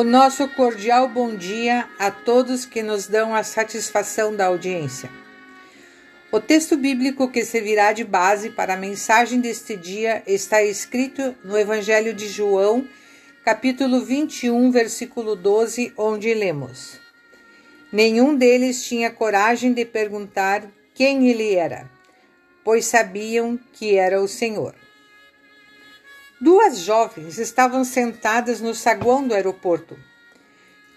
O nosso cordial bom dia a todos que nos dão a satisfação da audiência. O texto bíblico que servirá de base para a mensagem deste dia está escrito no Evangelho de João, capítulo 21, versículo 12, onde lemos: Nenhum deles tinha coragem de perguntar quem ele era, pois sabiam que era o Senhor. Duas jovens estavam sentadas no saguão do aeroporto.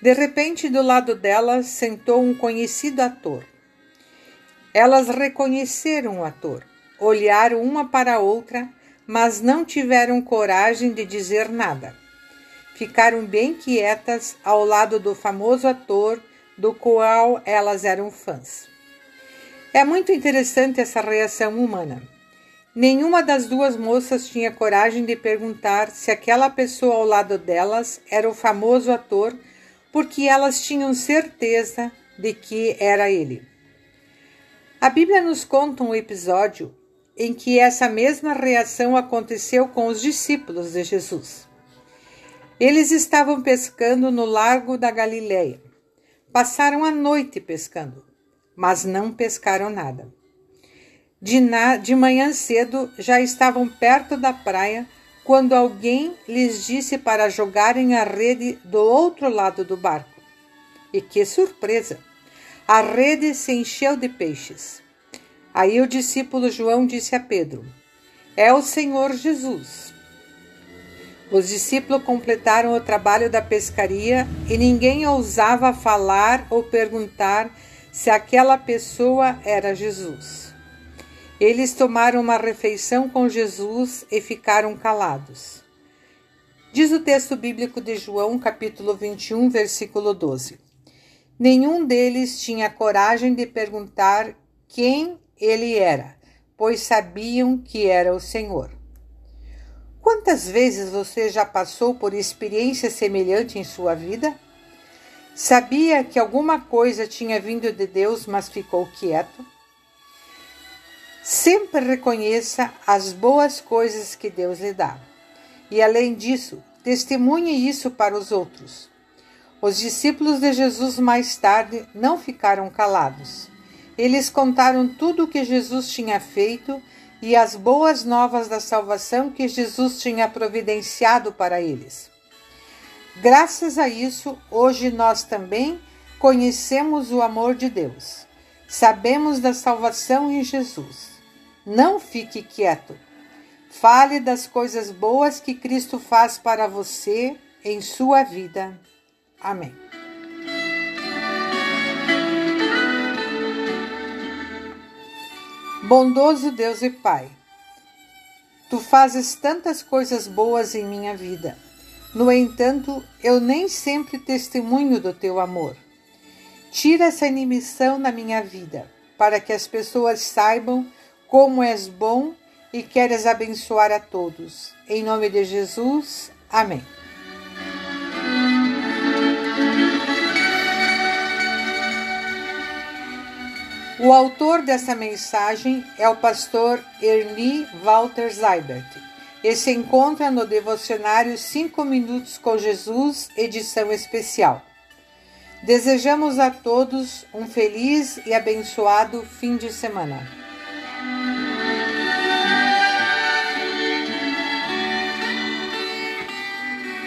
De repente, do lado delas sentou um conhecido ator. Elas reconheceram o ator, olharam uma para a outra, mas não tiveram coragem de dizer nada. Ficaram bem quietas ao lado do famoso ator do qual elas eram fãs. É muito interessante essa reação humana. Nenhuma das duas moças tinha coragem de perguntar se aquela pessoa ao lado delas era o famoso ator, porque elas tinham certeza de que era ele. A Bíblia nos conta um episódio em que essa mesma reação aconteceu com os discípulos de Jesus. Eles estavam pescando no largo da Galileia. Passaram a noite pescando, mas não pescaram nada. De, na, de manhã cedo já estavam perto da praia quando alguém lhes disse para jogarem a rede do outro lado do barco. E que surpresa! A rede se encheu de peixes. Aí o discípulo João disse a Pedro: É o Senhor Jesus. Os discípulos completaram o trabalho da pescaria e ninguém ousava falar ou perguntar se aquela pessoa era Jesus. Eles tomaram uma refeição com Jesus e ficaram calados. Diz o texto bíblico de João, capítulo 21, versículo 12. Nenhum deles tinha coragem de perguntar quem ele era, pois sabiam que era o Senhor. Quantas vezes você já passou por experiência semelhante em sua vida? Sabia que alguma coisa tinha vindo de Deus, mas ficou quieto? Sempre reconheça as boas coisas que Deus lhe dá. E além disso, testemunhe isso para os outros. Os discípulos de Jesus mais tarde não ficaram calados. Eles contaram tudo o que Jesus tinha feito e as boas novas da salvação que Jesus tinha providenciado para eles. Graças a isso, hoje nós também conhecemos o amor de Deus. Sabemos da salvação em Jesus. Não fique quieto. Fale das coisas boas que Cristo faz para você em sua vida. Amém. Bondoso Deus e Pai, Tu fazes tantas coisas boas em minha vida. No entanto, eu nem sempre testemunho do teu amor. Tira essa inimição na minha vida, para que as pessoas saibam como és bom e queres abençoar a todos. Em nome de Jesus, amém. O autor dessa mensagem é o pastor Ernie Walter Seibert e se encontra no devocionário 5 Minutos com Jesus, edição especial. Desejamos a todos um feliz e abençoado fim de semana.